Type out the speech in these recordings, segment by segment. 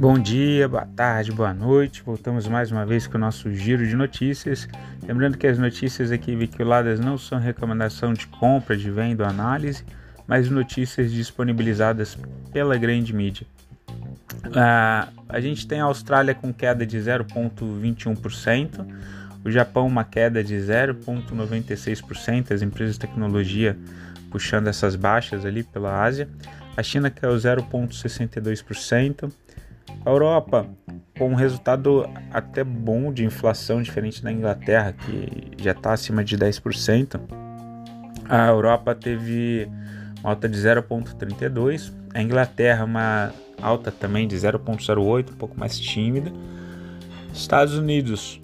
Bom dia, boa tarde, boa noite. Voltamos mais uma vez com o nosso giro de notícias. Lembrando que as notícias aqui veiculadas não são recomendação de compra, de venda ou análise, mas notícias disponibilizadas pela grande mídia. Ah, a gente tem a Austrália com queda de 0,21%, o Japão uma queda de 0,96%, as empresas de tecnologia puxando essas baixas ali pela Ásia, a China caiu 0,62%. A Europa, com um resultado até bom de inflação, diferente da Inglaterra, que já está acima de 10%, a Europa teve uma alta de 0,32%, a Inglaterra uma alta também de 0,08%, um pouco mais tímida. Estados Unidos,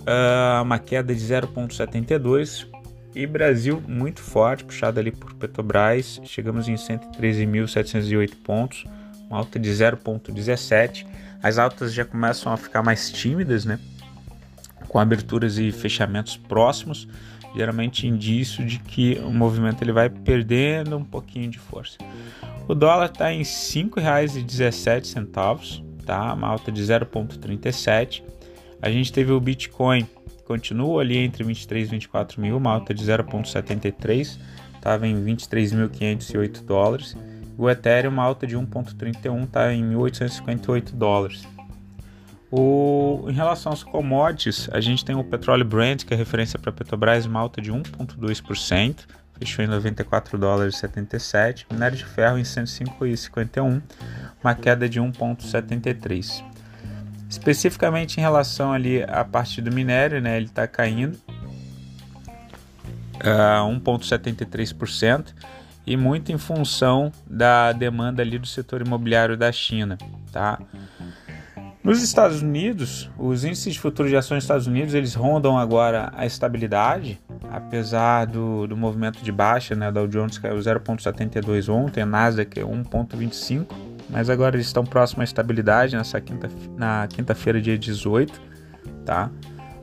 uh, uma queda de 0,72%, e Brasil muito forte, puxado ali por Petrobras, chegamos em 113.708 pontos, uma alta de 0,17. As altas já começam a ficar mais tímidas, né? Com aberturas e fechamentos próximos, geralmente indício de que o movimento ele vai perdendo um pouquinho de força. O dólar está em R$ 5,17, tá? Uma alta de 0,37. A gente teve o Bitcoin continua ali entre 23 e 24 mil, uma alta de 0,73, estava em 23.508 dólares. O Ethereum, alta de 1,31, está em 1.858 dólares. O, em relação aos commodities, a gente tem o petróleo Brent, que é referência para Petrobras, uma alta de 1,2%, fechou em 94 dólares 77. Minério de ferro em 105,51, uma queda de 1,73. Especificamente em relação ali à parte do minério, né, ele está caindo a uh, 1,73% e muito em função da demanda ali do setor imobiliário da China, tá? Nos Estados Unidos, os índices de futuro de ações dos Estados Unidos eles rondam agora a estabilidade, apesar do, do movimento de baixa, né? Dow Jones caiu 0,72 ontem, a Nasdaq 1,25 mas agora eles estão próximos à estabilidade nessa quinta, na quinta-feira, dia 18, tá?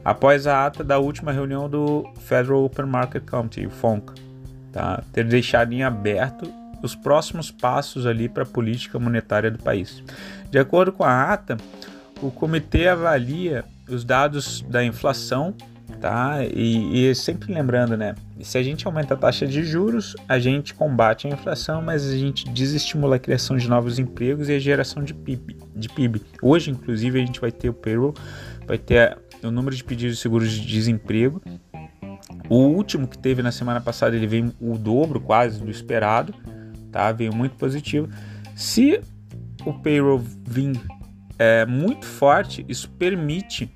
Após a ata da última reunião do Federal Open Market Committee, o FONC, tá? Ter deixado em aberto os próximos passos ali para a política monetária do país. De acordo com a ata, o comitê avalia os dados da inflação tá? E, e, sempre lembrando, né? Se a gente aumenta a taxa de juros, a gente combate a inflação, mas a gente desestimula a criação de novos empregos e a geração de PIB. De PIB. Hoje, inclusive, a gente vai ter o payroll, vai ter o número de pedidos de seguros de desemprego. O último que teve na semana passada, ele veio o dobro quase do esperado, tá? Veio muito positivo. Se o payroll vir é, muito forte, isso permite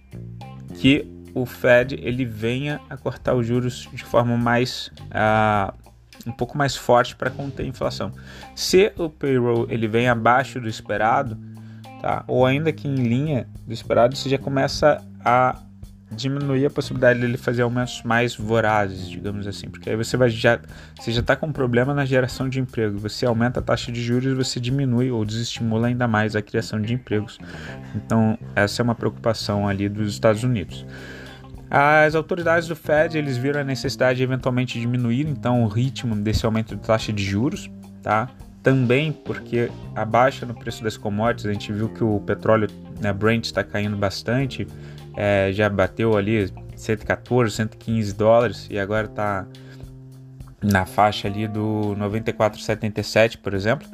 que o Fed ele venha a cortar os juros de forma mais uh, um pouco mais forte para conter a inflação. Se o payroll ele vem abaixo do esperado, tá? Ou ainda que em linha do esperado, você já começa a diminuir a possibilidade dele fazer aumentos mais vorazes, digamos assim, porque aí você vai já você já está com um problema na geração de emprego, você aumenta a taxa de juros, você diminui ou desestimula ainda mais a criação de empregos. Então essa é uma preocupação ali dos Estados Unidos. As autoridades do Fed eles viram a necessidade de eventualmente diminuir então o ritmo desse aumento de taxa de juros, tá? Também porque a baixa no preço das commodities, a gente viu que o petróleo, né, Brent está caindo bastante, é, já bateu ali 114, 115 dólares e agora está na faixa ali do 94,77, por exemplo.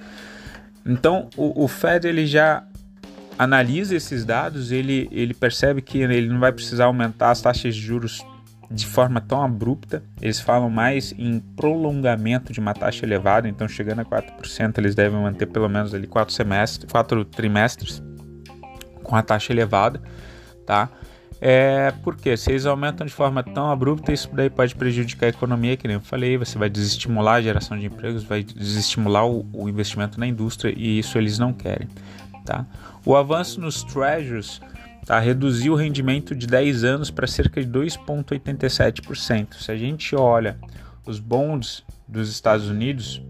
Então o, o Fed ele já analisa esses dados, ele, ele percebe que ele não vai precisar aumentar as taxas de juros de forma tão abrupta. Eles falam mais em prolongamento de uma taxa elevada, então chegando a 4%, eles devem manter pelo menos ali quatro semestres, quatro trimestres com a taxa elevada, tá? É porque se eles aumentam de forma tão abrupta, isso daí pode prejudicar a economia, que nem eu falei, você vai desestimular a geração de empregos, vai desestimular o, o investimento na indústria e isso eles não querem. Tá? O avanço nos treasuries tá, reduziu o rendimento de 10 anos para cerca de 2,87%. Se a gente olha os bonds dos Estados Unidos,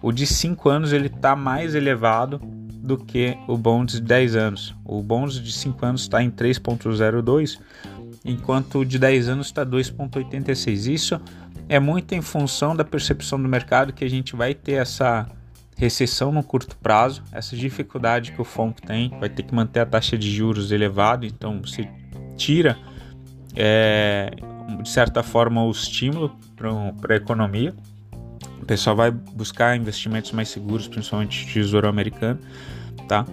o de 5 anos ele está mais elevado do que o bonds de 10 anos. O bonds de 5 anos está em 3,02, enquanto o de 10 anos está 2,86. Isso é muito em função da percepção do mercado que a gente vai ter essa recessão no curto prazo, essa dificuldade que o FONC tem, vai ter que manter a taxa de juros elevada, então você tira é, de certa forma o estímulo para a economia. O pessoal vai buscar investimentos mais seguros, principalmente tesouro americano, tá?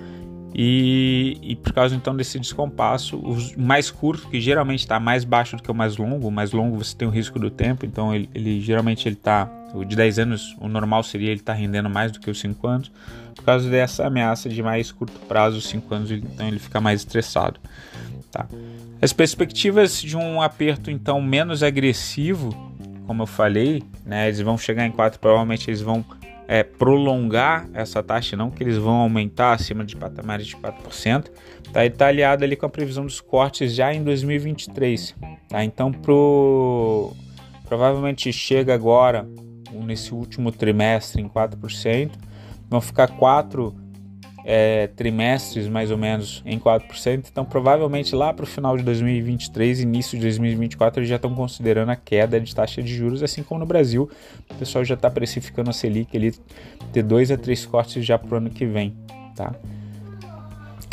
E, e, por causa então desse descompasso, o mais curto, que geralmente está mais baixo do que o mais longo, o mais longo você tem o risco do tempo, então ele, ele geralmente ele está, o de 10 anos, o normal seria ele estar tá rendendo mais do que os 5 anos, por causa dessa ameaça de mais curto prazo, os 5 anos, então ele fica mais estressado. Tá? As perspectivas de um aperto então menos agressivo, como eu falei, né, eles vão chegar em 4, provavelmente eles vão é, prolongar essa taxa, não que eles vão aumentar acima de patamares de 4%, tá? está aliado ali com a previsão dos cortes já em 2023. Tá? Então, pro, provavelmente chega agora, nesse último trimestre, em 4%, vão ficar quatro é, trimestres mais ou menos em 4%, então provavelmente lá para o final de 2023, início de 2024, eles já estão considerando a queda de taxa de juros, assim como no Brasil, o pessoal já está precificando a Selic ali ter dois a três cortes já para o ano que vem, tá?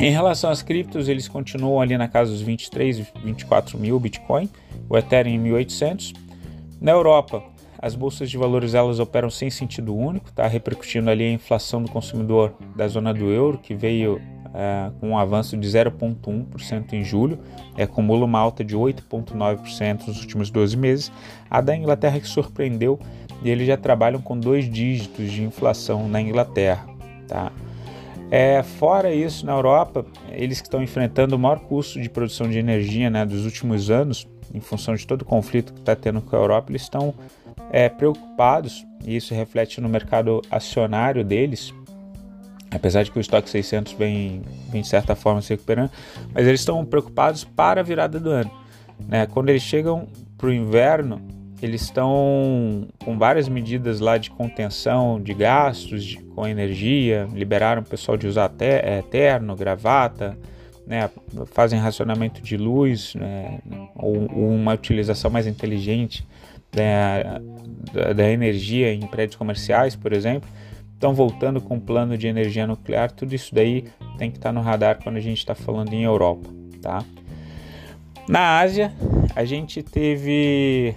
Em relação às criptos, eles continuam ali na casa dos 23, 24 mil Bitcoin, o Ethereum em 1.800. Na Europa, as bolsas de valores elas operam sem sentido único, está repercutindo ali a inflação do consumidor da zona do euro, que veio é, com um avanço de 0,1% em julho, e acumula uma alta de 8,9% nos últimos 12 meses. A da Inglaterra que surpreendeu, e eles já trabalham com dois dígitos de inflação na Inglaterra. Tá? É, fora isso, na Europa, eles que estão enfrentando o maior custo de produção de energia né, dos últimos anos, em função de todo o conflito que está tendo com a Europa, eles estão é, preocupados, e isso reflete no mercado acionário deles, apesar de que o estoque 600 vem, vem de certa forma se recuperando, mas eles estão preocupados para a virada do ano. Né? Quando eles chegam para o inverno, eles estão com várias medidas lá de contenção de gastos de, com energia, liberaram o pessoal de usar te, é, terno, gravata, né, fazem racionamento de luz, né, ou, ou, uma utilização mais inteligente da, da, da energia em prédios comerciais, por exemplo, estão voltando com um plano de energia nuclear, tudo isso daí tem que estar tá no radar quando a gente está falando em Europa, tá? Na Ásia, a gente teve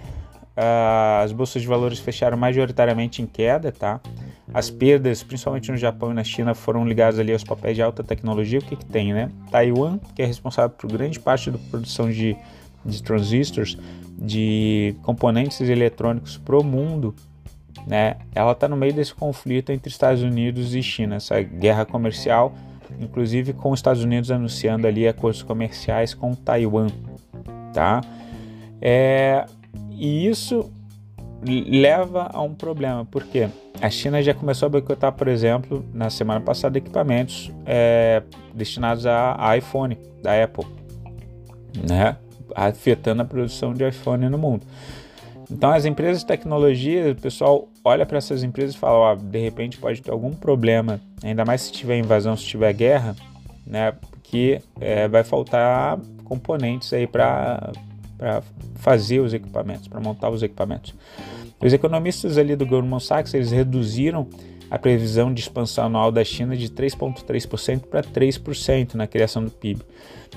uh, as bolsas de valores fecharam majoritariamente em queda, tá? As perdas, principalmente no Japão e na China, foram ligadas ali aos papéis de alta tecnologia. O que, que tem, né? Taiwan, que é responsável por grande parte da produção de, de transistors, de componentes eletrônicos para o mundo, né? Ela está no meio desse conflito entre Estados Unidos e China, essa guerra comercial, inclusive com os Estados Unidos anunciando ali acordos comerciais com Taiwan, tá? É, e isso leva a um problema, porque a China já começou a boicotar, por exemplo, na semana passada, equipamentos é, destinados a iPhone da Apple, né? Afetando a produção de iPhone no mundo. Então, as empresas de tecnologia, o pessoal olha para essas empresas e fala: ó, de repente pode ter algum problema, ainda mais se tiver invasão, se tiver guerra, né? Porque é, vai faltar componentes aí para fazer os equipamentos, para montar os equipamentos. Os economistas ali do Goldman Sachs eles reduziram a previsão de expansão anual da China de 3,3% para 3% na criação do PIB.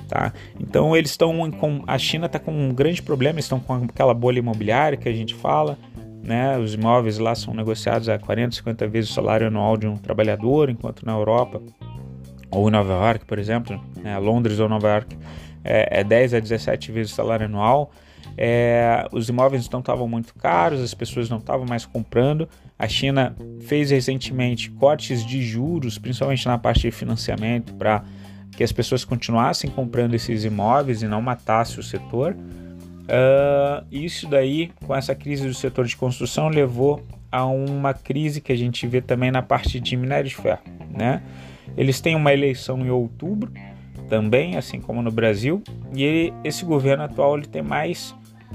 Tá? Então eles estão a China está com um grande problema, estão com aquela bolha imobiliária que a gente fala, né? Os imóveis lá são negociados a 40, 50 vezes o salário anual de um trabalhador, enquanto na Europa ou em Nova York, por exemplo, né? Londres ou Nova York é, é 10 a 17 vezes o salário anual. É, os imóveis não estavam muito caros, as pessoas não estavam mais comprando. A China fez recentemente cortes de juros, principalmente na parte de financiamento, para que as pessoas continuassem comprando esses imóveis e não matasse o setor. Uh, isso daí, com essa crise do setor de construção, levou a uma crise que a gente vê também na parte de minério de ferro. Né? Eles têm uma eleição em outubro, também, assim como no Brasil, e ele, esse governo atual ele tem mais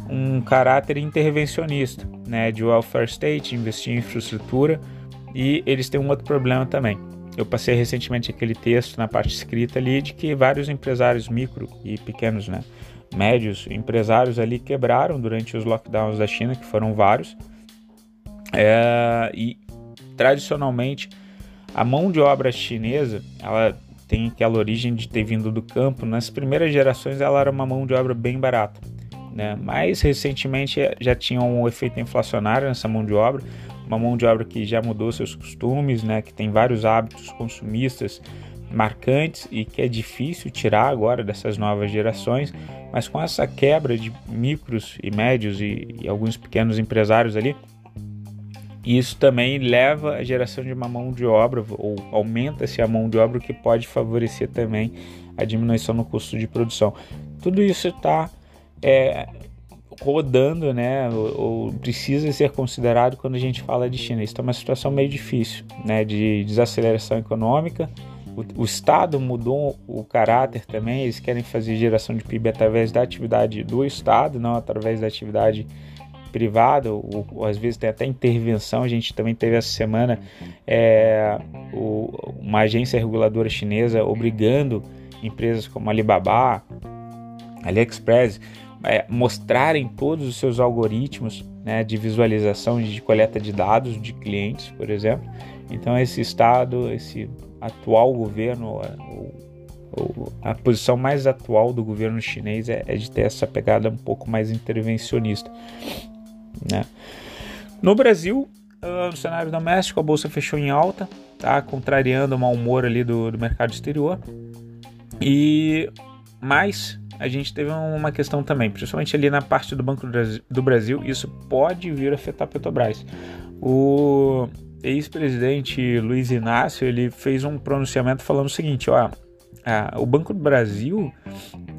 um caráter intervencionista, né, de welfare state, investir em infraestrutura, e eles têm um outro problema também. Eu passei recentemente aquele texto na parte escrita ali de que vários empresários micro e pequenos, né, médios empresários ali quebraram durante os lockdowns da China, que foram vários, é, e tradicionalmente A mão de obra chinesa, ela tem aquela origem de ter vindo do campo. Nas primeiras gerações, ela era uma mão de obra bem barata. Né? Mais recentemente já tinha um efeito inflacionário nessa mão de obra, uma mão de obra que já mudou seus costumes, né? que tem vários hábitos consumistas marcantes e que é difícil tirar agora dessas novas gerações, mas com essa quebra de micros e médios e, e alguns pequenos empresários ali, isso também leva a geração de uma mão de obra ou aumenta-se a mão de obra, o que pode favorecer também a diminuição no custo de produção. Tudo isso está é, rodando, né, ou, ou, precisa ser considerado quando a gente fala de China. Isso é uma situação meio difícil, né, de desaceleração econômica. O, o Estado mudou o caráter também. Eles querem fazer geração de PIB através da atividade do Estado, não através da atividade privada, ou, ou, às vezes tem até intervenção. A gente também teve essa semana é, o, uma agência reguladora chinesa obrigando empresas como Alibaba, AliExpress, é, mostrarem todos os seus algoritmos né, de visualização e de coleta de dados de clientes, por exemplo. Então esse estado, esse atual governo, a posição mais atual do governo chinês é, é de ter essa pegada um pouco mais intervencionista. Né? No Brasil, ah, no cenário doméstico, a bolsa fechou em alta, tá? contrariando o mau humor ali do, do mercado exterior. E mais a gente teve uma questão também, principalmente ali na parte do Banco do Brasil, isso pode vir a afetar a Petrobras. O ex-presidente Luiz Inácio ele fez um pronunciamento falando o seguinte, ó, o Banco do Brasil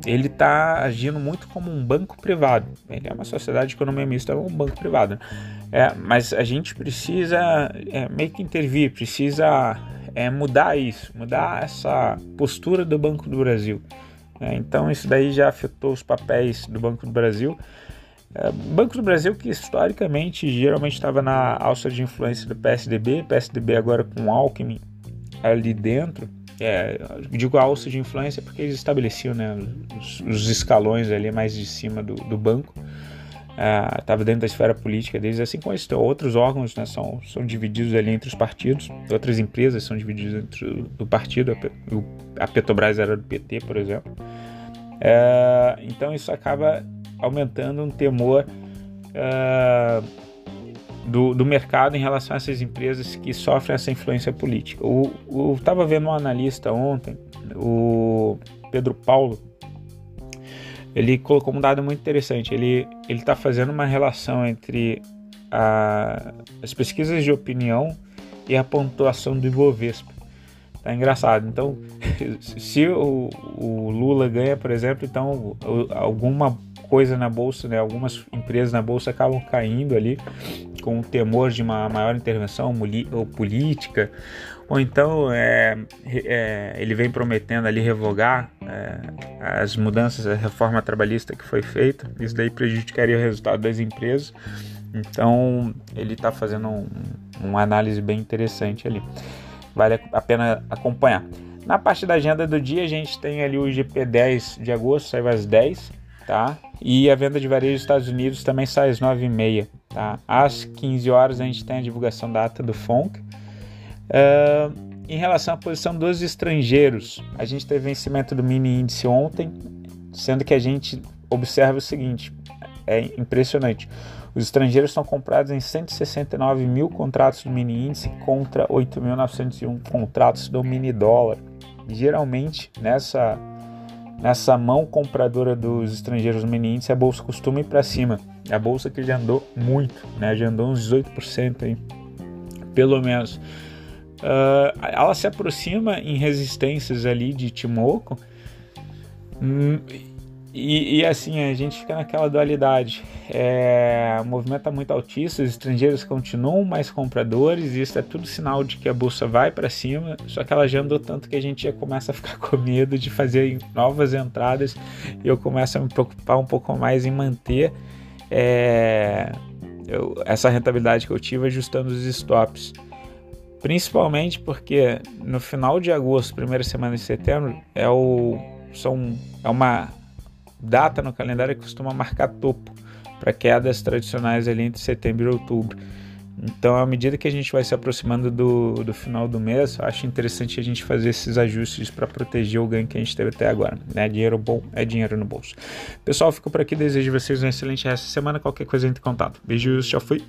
ele está agindo muito como um banco privado. Ele é uma sociedade de economia mista, é um banco privado. É, mas a gente precisa é, meio que intervir, precisa é, mudar isso, mudar essa postura do Banco do Brasil. É, então isso daí já afetou os papéis do Banco do Brasil. É, Banco do Brasil que historicamente geralmente estava na alça de influência do PSDB, PSDB agora com Alckmin ali dentro. É, digo alça de influência porque eles estabeleciam né, os, os escalões ali mais de cima do, do banco estava uh, dentro da esfera política deles, assim como outros órgãos né, são, são divididos ali entre os partidos, outras empresas são divididas entre o, do partido, a, a Petrobras era do PT, por exemplo. Uh, então isso acaba aumentando um temor uh, do, do mercado em relação a essas empresas que sofrem essa influência política. Eu estava vendo um analista ontem, o Pedro Paulo, ele colocou um dado muito interessante. Ele está fazendo uma relação entre a, as pesquisas de opinião e a pontuação do Ibovespa. Tá engraçado. Então, se o, o Lula ganha, por exemplo, então alguma coisa na bolsa, né, algumas empresas na bolsa acabam caindo ali com o temor de uma maior intervenção política ou então é, é, ele vem prometendo ali revogar é, as mudanças, a reforma trabalhista que foi feita, isso daí prejudicaria o resultado das empresas. Então ele está fazendo um, uma análise bem interessante ali. Vale a pena acompanhar. Na parte da agenda do dia, a gente tem ali o GP10 de agosto, sai às 10, tá? E a venda de varejo dos Estados Unidos também sai às 9h30, tá? Às 15 horas a gente tem a divulgação da ata do FONC. Uh, em relação à posição dos estrangeiros, a gente teve vencimento do mini índice ontem, sendo que a gente observa o seguinte: é impressionante. Os estrangeiros estão comprados em 169 mil contratos do mini índice contra 8.901 contratos do mini dólar. Geralmente, nessa, nessa mão compradora dos estrangeiros no mini índice, a bolsa costuma ir para cima. A bolsa que já andou muito, né? já andou uns 18% aí, pelo menos. Uh, ela se aproxima em resistências ali de Timoko. Hum, e, e, assim, a gente fica naquela dualidade. É, o movimento está muito altista, os estrangeiros continuam mais compradores, e isso é tudo sinal de que a bolsa vai para cima, só que ela já andou tanto que a gente já começa a ficar com medo de fazer novas entradas e eu começo a me preocupar um pouco mais em manter é, eu, essa rentabilidade que eu tive ajustando os stops. Principalmente porque no final de agosto, primeira semana de setembro, é, o, são, é uma data no calendário que costuma marcar topo para quedas tradicionais ali entre setembro e outubro. Então, à medida que a gente vai se aproximando do, do final do mês, acho interessante a gente fazer esses ajustes para proteger o ganho que a gente teve até agora. Né? Dinheiro bom é dinheiro no bolso. Pessoal, fico por aqui. Desejo vocês um excelente resto de semana. Qualquer coisa entre em contato. Beijos, já fui.